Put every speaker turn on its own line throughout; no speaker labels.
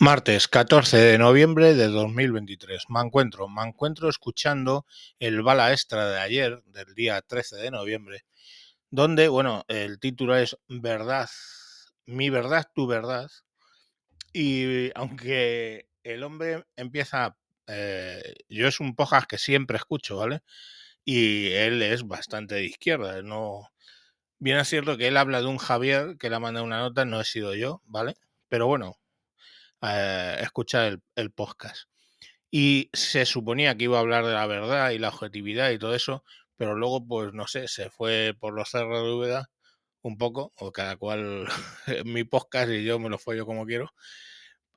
Martes 14 de noviembre de 2023. Me encuentro, me encuentro escuchando el bala extra de ayer, del día 13 de noviembre, donde, bueno, el título es Verdad, mi verdad, tu verdad. Y aunque el hombre empieza, eh, yo es un podcast que siempre escucho, ¿vale? Y él es bastante de izquierda, no... Bien es cierto que él habla de un Javier que le ha mandado una nota, no he sido yo, ¿vale? Pero bueno, eh, escuchar el, el, podcast. Y se suponía que iba a hablar de la verdad y la objetividad y todo eso, pero luego, pues no sé, se fue por los cerros de Úbeda un poco, o cada cual mi podcast y yo me lo follo como quiero,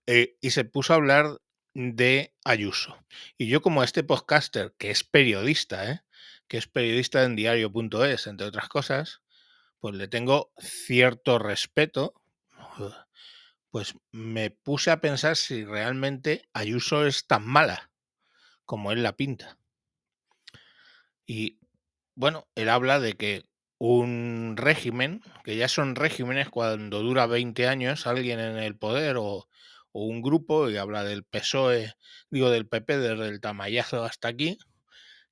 eh, y se puso a hablar de Ayuso. Y yo como este podcaster, que es periodista, ¿eh? que es periodista en diario.es, entre otras cosas, pues le tengo cierto respeto, pues me puse a pensar si realmente Ayuso es tan mala como él la pinta. Y bueno, él habla de que un régimen, que ya son regímenes cuando dura 20 años alguien en el poder o, o un grupo, y habla del PSOE, digo del PP, desde el tamayazo hasta aquí,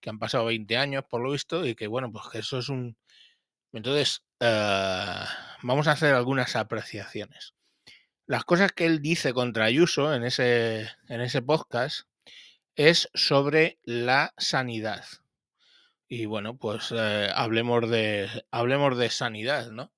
que han pasado 20 años por lo visto, y que bueno, pues que eso es un... Entonces, uh, vamos a hacer algunas apreciaciones. Las cosas que él dice contra Ayuso en ese, en ese podcast es sobre la sanidad. Y bueno, pues eh, hablemos, de, hablemos de sanidad, ¿no?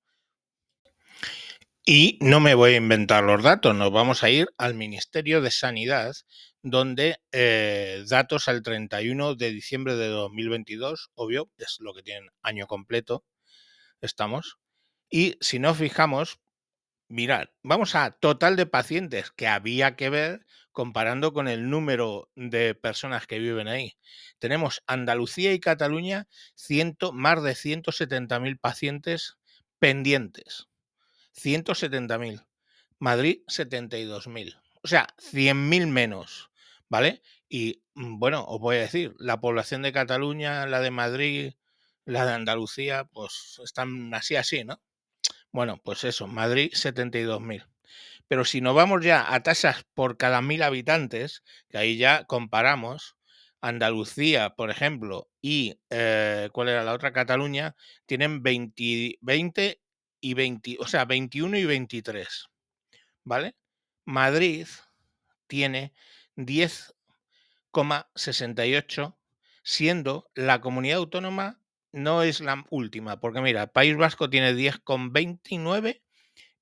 Y no me voy a inventar los datos, nos vamos a ir al Ministerio de Sanidad, donde eh, datos al 31 de diciembre de 2022, obvio, es lo que tienen año completo, estamos. Y si nos fijamos, mirad, vamos a total de pacientes que había que ver comparando con el número de personas que viven ahí. Tenemos Andalucía y Cataluña, ciento, más de 170.000 pacientes pendientes. 170.000. Madrid, 72.000. O sea, 100.000 menos, ¿vale? Y bueno, os voy a decir, la población de Cataluña, la de Madrid, la de Andalucía, pues están así, así, ¿no? Bueno, pues eso, Madrid 72.000. Pero si nos vamos ya a tasas por cada mil habitantes, que ahí ya comparamos, Andalucía, por ejemplo, y eh, ¿cuál era la otra? Cataluña, tienen 20, 20 y 20, o sea, 21 y 23, ¿vale? Madrid tiene 10,68, siendo la comunidad autónoma no es la última, porque mira, País Vasco tiene 10,29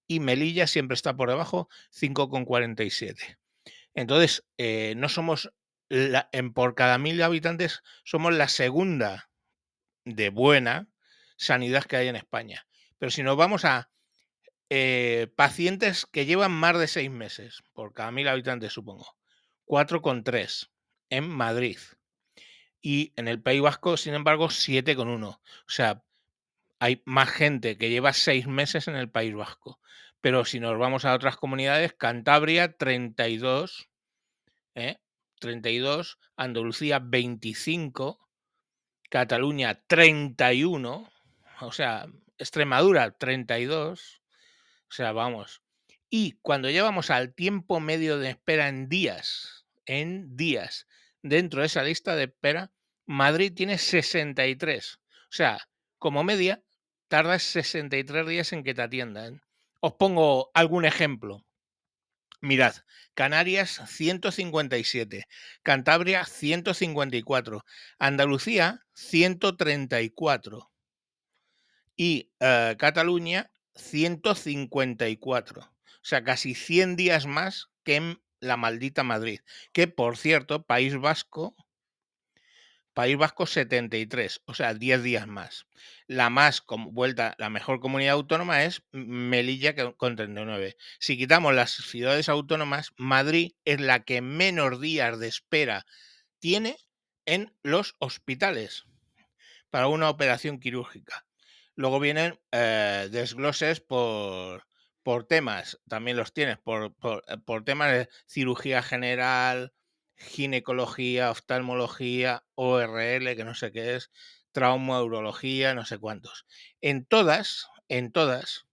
y Melilla siempre está por debajo, 5,47. Entonces, eh, no somos, la, en, por cada mil habitantes, somos la segunda de buena sanidad que hay en España. Pero si nos vamos a eh, pacientes que llevan más de seis meses, por cada mil habitantes, supongo, 4,3 en Madrid. Y en el País Vasco, sin embargo, 7,1. O sea, hay más gente que lleva seis meses en el País Vasco. Pero si nos vamos a otras comunidades, Cantabria 32, ¿eh? 32, Andalucía 25, Cataluña 31, o sea, Extremadura 32, o sea, vamos. Y cuando llevamos al tiempo medio de espera en días, en días, dentro de esa lista de espera, Madrid tiene 63. O sea, como media, tardas 63 días en que te atiendan. Os pongo algún ejemplo. Mirad, Canarias 157, Cantabria 154, Andalucía 134 y uh, Cataluña 154. O sea, casi 100 días más que en la maldita Madrid. Que, por cierto, País Vasco País Vasco 73, o sea, 10 días más. La más como vuelta, la mejor comunidad autónoma es Melilla con 39. Si quitamos las ciudades autónomas, Madrid es la que menos días de espera tiene en los hospitales para una operación quirúrgica. Luego vienen eh, desgloses por, por temas, también los tienes, por, por, por temas de cirugía general, ginecología, oftalmología, ORL, que no sé qué es, trauma, urología, no sé cuántos. En todas, en todas,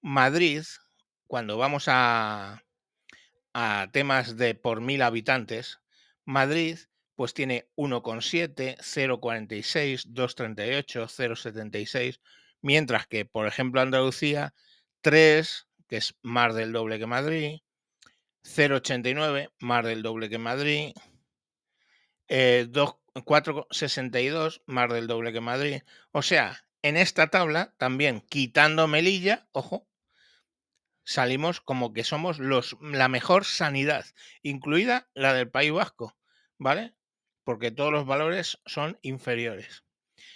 Madrid, cuando vamos a, a temas de por mil habitantes, Madrid pues tiene 1,7, 0,46, 2,38, 0,76, mientras que, por ejemplo, Andalucía, 3, que es más del doble que Madrid, 0,89, más del doble que Madrid, eh, 4,62, más del doble que Madrid. O sea, en esta tabla, también quitando Melilla, ojo, salimos como que somos los, la mejor sanidad, incluida la del País Vasco, ¿vale? Porque todos los valores son inferiores.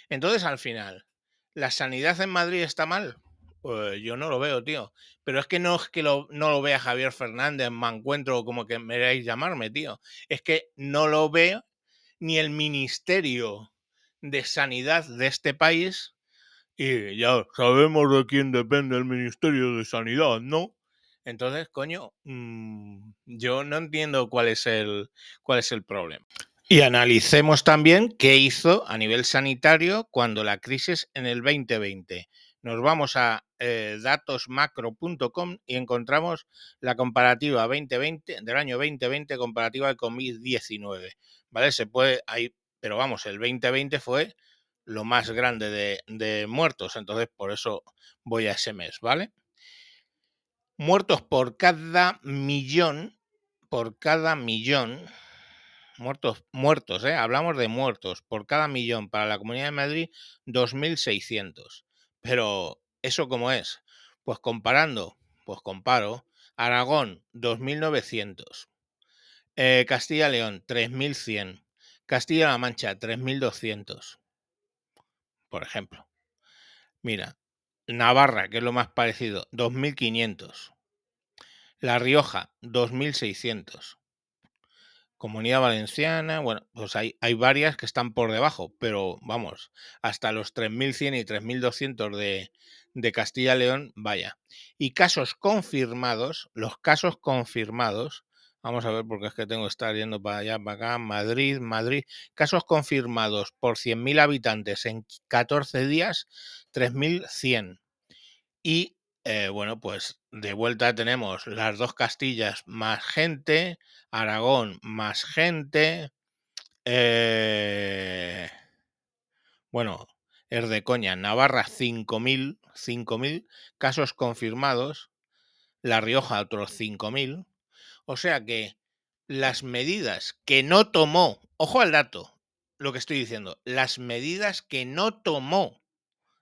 Entonces, al final, ¿la sanidad en Madrid está mal? Pues yo no lo veo, tío. Pero es que no es que lo, no lo vea Javier Fernández, me encuentro como que queráis llamarme, tío. Es que no lo veo ni el Ministerio de Sanidad de este país. Y ya sabemos de quién depende el Ministerio de Sanidad, ¿no? Entonces, coño, mmm, yo no entiendo cuál es el, cuál es el problema. Y analicemos también qué hizo a nivel sanitario cuando la crisis en el 2020. Nos vamos a eh, datosmacro.com y encontramos la comparativa 2020 del año 2020 comparativa de COVID-19. ¿Vale? Se puede ahí, pero vamos, el 2020 fue lo más grande de, de muertos, entonces por eso voy a ese mes, ¿vale? Muertos por cada millón, por cada millón, muertos, muertos, ¿eh? hablamos de muertos por cada millón para la Comunidad de Madrid, 2.600. Pero eso cómo es? Pues comparando, pues comparo, Aragón, 2.900. Eh, Castilla-León, 3.100. Castilla-La Mancha, 3.200. Por ejemplo. Mira, Navarra, que es lo más parecido, 2.500. La Rioja, 2.600. Comunidad Valenciana, bueno, pues hay, hay, varias que están por debajo, pero vamos, hasta los 3.100 y 3.200 de, de Castilla-León, vaya. Y casos confirmados, los casos confirmados, vamos a ver porque es que tengo que estar yendo para allá, para acá, Madrid, Madrid, casos confirmados por 100.000 habitantes en 14 días, 3.100. Y eh, bueno, pues de vuelta tenemos las dos Castillas más gente, Aragón más gente, eh, bueno, es de coña, Navarra 5.000, 5.000 casos confirmados, La Rioja otros 5.000, o sea que las medidas que no tomó, ojo al dato, lo que estoy diciendo, las medidas que no tomó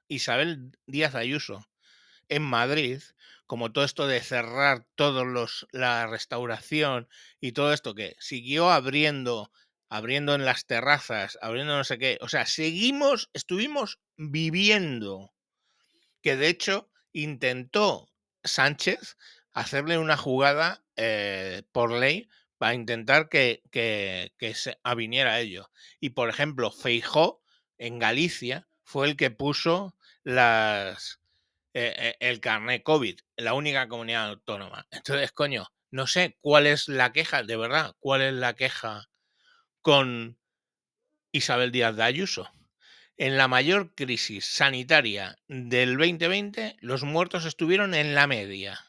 Isabel Díaz Ayuso en Madrid, como todo esto de cerrar todos los la restauración y todo esto que siguió abriendo, abriendo en las terrazas, abriendo no sé qué, o sea, seguimos, estuvimos viviendo que de hecho intentó Sánchez hacerle una jugada eh, por ley para intentar que, que, que se aviniera a ello. Y por ejemplo, Feijó en Galicia fue el que puso las, eh, el carnet COVID, la única comunidad autónoma. Entonces, coño, no sé cuál es la queja, de verdad, cuál es la queja con Isabel Díaz de Ayuso. En la mayor crisis sanitaria del 2020, los muertos estuvieron en la media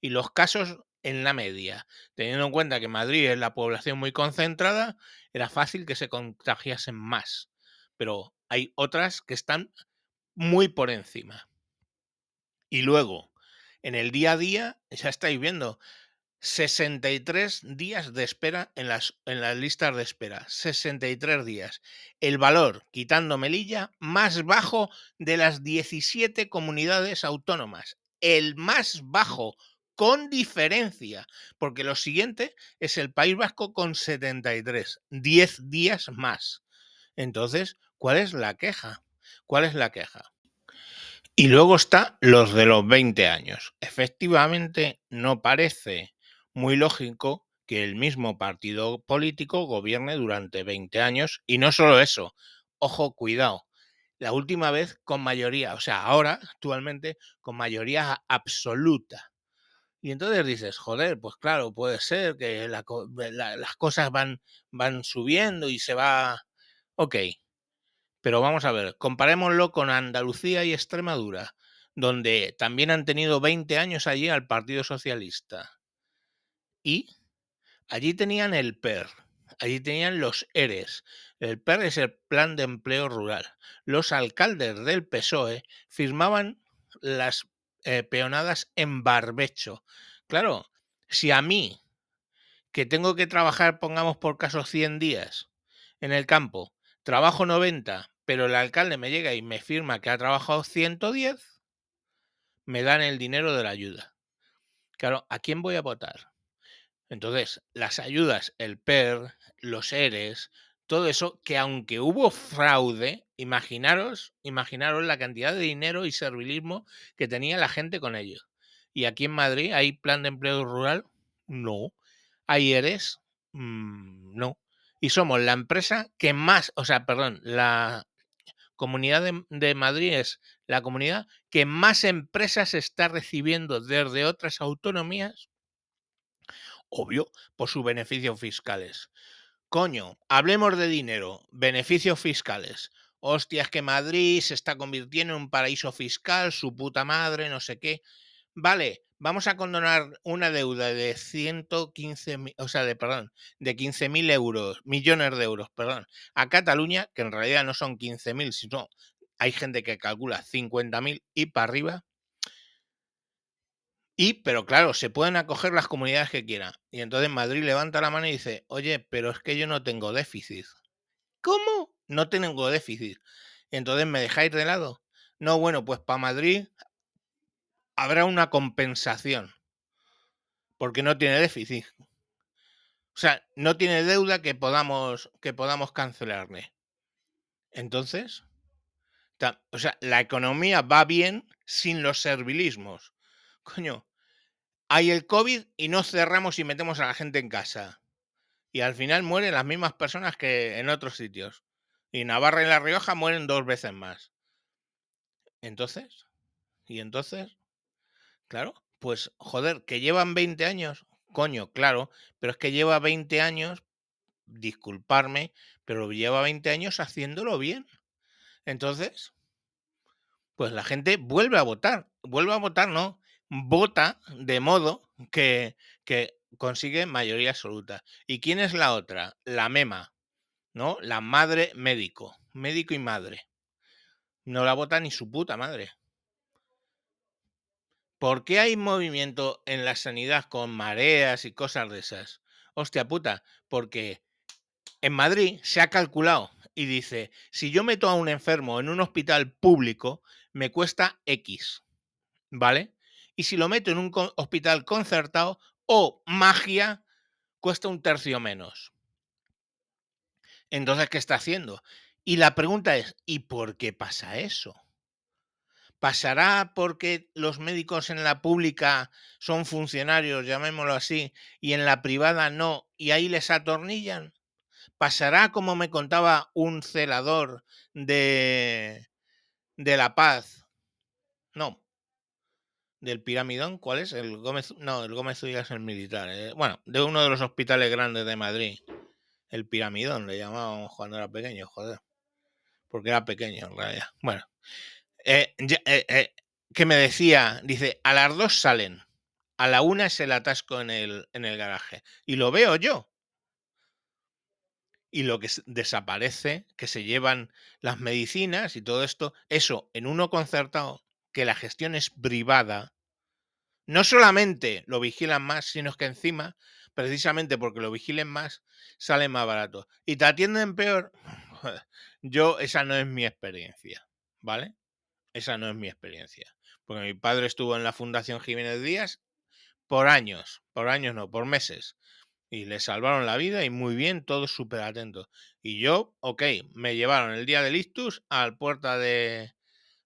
y los casos en la media. Teniendo en cuenta que Madrid es la población muy concentrada, era fácil que se contagiasen más. Pero hay otras que están muy por encima. Y luego, en el día a día, ya estáis viendo, 63 días de espera en las, en las listas de espera. 63 días. El valor, quitando Melilla, más bajo de las 17 comunidades autónomas. El más bajo, con diferencia, porque lo siguiente es el País Vasco con 73. 10 días más. Entonces, ¿cuál es la queja? ¿Cuál es la queja? Y luego está los de los 20 años. Efectivamente, no parece muy lógico que el mismo partido político gobierne durante 20 años. Y no solo eso, ojo, cuidado, la última vez con mayoría, o sea, ahora, actualmente, con mayoría absoluta. Y entonces dices, joder, pues claro, puede ser que la, la, las cosas van, van subiendo y se va... Ok, pero vamos a ver, comparémoslo con Andalucía y Extremadura, donde también han tenido 20 años allí al Partido Socialista. Y allí tenían el PER, allí tenían los ERES. El PER es el Plan de Empleo Rural. Los alcaldes del PSOE firmaban las eh, peonadas en barbecho. Claro, si a mí, que tengo que trabajar, pongamos por caso 100 días en el campo, trabajo 90, pero el alcalde me llega y me firma que ha trabajado 110, me dan el dinero de la ayuda. Claro, ¿a quién voy a votar? Entonces, las ayudas, el PER, los ERES, todo eso, que aunque hubo fraude, imaginaros, imaginaros la cantidad de dinero y servilismo que tenía la gente con ello. ¿Y aquí en Madrid hay plan de empleo rural? No. ¿Hay ERES? Mm, no. Y somos la empresa que más, o sea, perdón, la Comunidad de, de, Madrid es la comunidad que más empresas está recibiendo desde otras autonomías obvio, por sus beneficios fiscales. Coño, hablemos de dinero, beneficios fiscales. Hostia, es que Madrid se está convirtiendo en un paraíso fiscal, su puta madre, no sé qué. Vale, vamos a condonar una deuda de 115, o sea, de, perdón, de 15.000 euros, millones de euros, perdón, a Cataluña, que en realidad no son 15.000, sino hay gente que calcula 50.000 y para arriba. Y, pero claro, se pueden acoger las comunidades que quieran. Y entonces Madrid levanta la mano y dice, oye, pero es que yo no tengo déficit. ¿Cómo? No tengo déficit. Entonces me dejáis de lado. No, bueno, pues para Madrid habrá una compensación. Porque no tiene déficit. O sea, no tiene deuda que podamos, que podamos cancelarle. Entonces, o sea, la economía va bien sin los servilismos. Coño, hay el COVID y no cerramos y metemos a la gente en casa. Y al final mueren las mismas personas que en otros sitios. Y Navarra y La Rioja mueren dos veces más. Entonces, y entonces, claro, pues joder, que llevan 20 años, coño, claro, pero es que lleva 20 años, disculparme, pero lleva 20 años haciéndolo bien. Entonces, pues la gente vuelve a votar, vuelve a votar, no, vota de modo que, que consigue mayoría absoluta. ¿Y quién es la otra? La MEMA, ¿no? La madre médico, médico y madre. No la vota ni su puta madre. ¿Por qué hay movimiento en la sanidad con mareas y cosas de esas? Hostia puta, porque en Madrid se ha calculado y dice, si yo meto a un enfermo en un hospital público, me cuesta X, ¿vale? y si lo meto en un hospital concertado o magia, cuesta un tercio menos. Entonces, ¿qué está haciendo? Y la pregunta es, ¿y por qué pasa eso? ¿Pasará porque los médicos en la pública son funcionarios, llamémoslo así, y en la privada no, y ahí les atornillan? ¿Pasará como me contaba un celador de, de La Paz? No, del Piramidón, ¿cuál es? El Gómez, no, el Gómez Zúñiga es el militar. Eh. Bueno, de uno de los hospitales grandes de Madrid. El Piramidón le llamábamos cuando era pequeño, joder. Porque era pequeño en realidad. Bueno, eh, eh, que me decía, dice, a las dos salen, a la una es el atasco en el, en el garaje. Y lo veo yo. Y lo que desaparece, que se llevan las medicinas y todo esto, eso en uno concertado que la gestión es privada, no solamente lo vigilan más, sino que encima, precisamente porque lo vigilen más, sale más barato. Y te atienden peor. Yo, esa no es mi experiencia, ¿vale? Esa no es mi experiencia. Porque mi padre estuvo en la Fundación Jiménez Díaz por años, por años no, por meses. Y le salvaron la vida y muy bien, todos súper atentos. Y yo, ok, me llevaron el día del ictus al puerta de,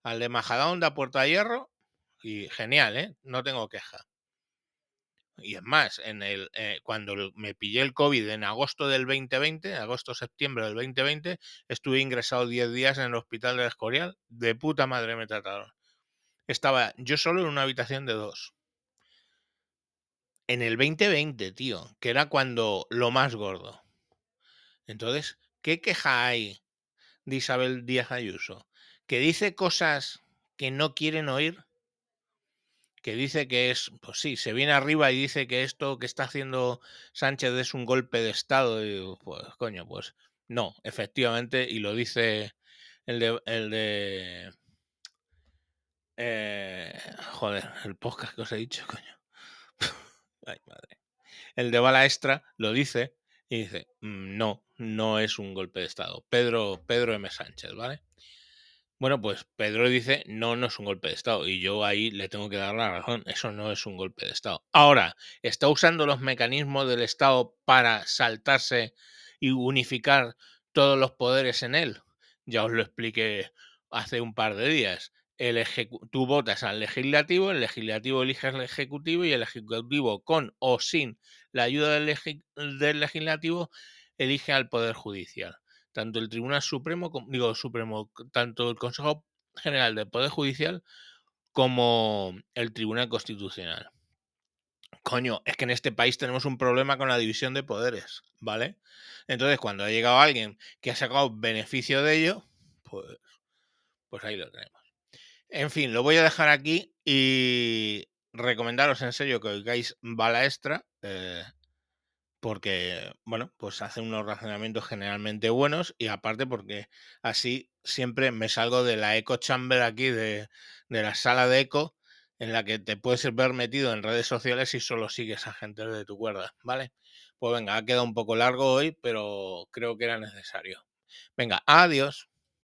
al de Majadahonda, Puerta de Hierro, y genial, ¿eh? No tengo queja. Y es más, en el, eh, cuando me pillé el COVID en agosto del 2020, agosto-septiembre del 2020, estuve ingresado 10 días en el hospital de Escorial. De puta madre me trataron. Estaba yo solo en una habitación de dos. En el 2020, tío, que era cuando lo más gordo. Entonces, ¿qué queja hay de Isabel Díaz Ayuso? que dice cosas que no quieren oír, que dice que es, pues sí, se viene arriba y dice que esto que está haciendo Sánchez es un golpe de Estado. Y pues, coño, pues no, efectivamente, y lo dice el de. El de eh, joder, el podcast que os he dicho, coño. Ay, madre. El de Bala Extra lo dice y dice: "Mm, No, no es un golpe de Estado. Pedro, Pedro M. Sánchez, ¿vale? Bueno, pues Pedro dice, no, no es un golpe de Estado. Y yo ahí le tengo que dar la razón. Eso no es un golpe de Estado. Ahora, ¿está usando los mecanismos del Estado para saltarse y unificar todos los poderes en él? Ya os lo expliqué hace un par de días. El tú votas al legislativo, el legislativo elige al ejecutivo y el ejecutivo con o sin la ayuda del legislativo elige al poder judicial tanto el Tribunal Supremo, digo Supremo, tanto el Consejo General del Poder Judicial como el Tribunal Constitucional. Coño, es que en este país tenemos un problema con la división de poderes, ¿vale? Entonces, cuando ha llegado alguien que ha sacado beneficio de ello, pues, pues ahí lo tenemos. En fin, lo voy a dejar aquí y recomendaros en serio que oigáis Bala Extra. eh, porque, bueno, pues hacen unos razonamientos generalmente buenos y aparte porque así siempre me salgo de la eco chamber aquí, de, de la sala de eco, en la que te puedes ver metido en redes sociales y solo sigues a gente de tu cuerda, ¿vale? Pues venga, ha quedado un poco largo hoy, pero creo que era necesario. Venga, adiós.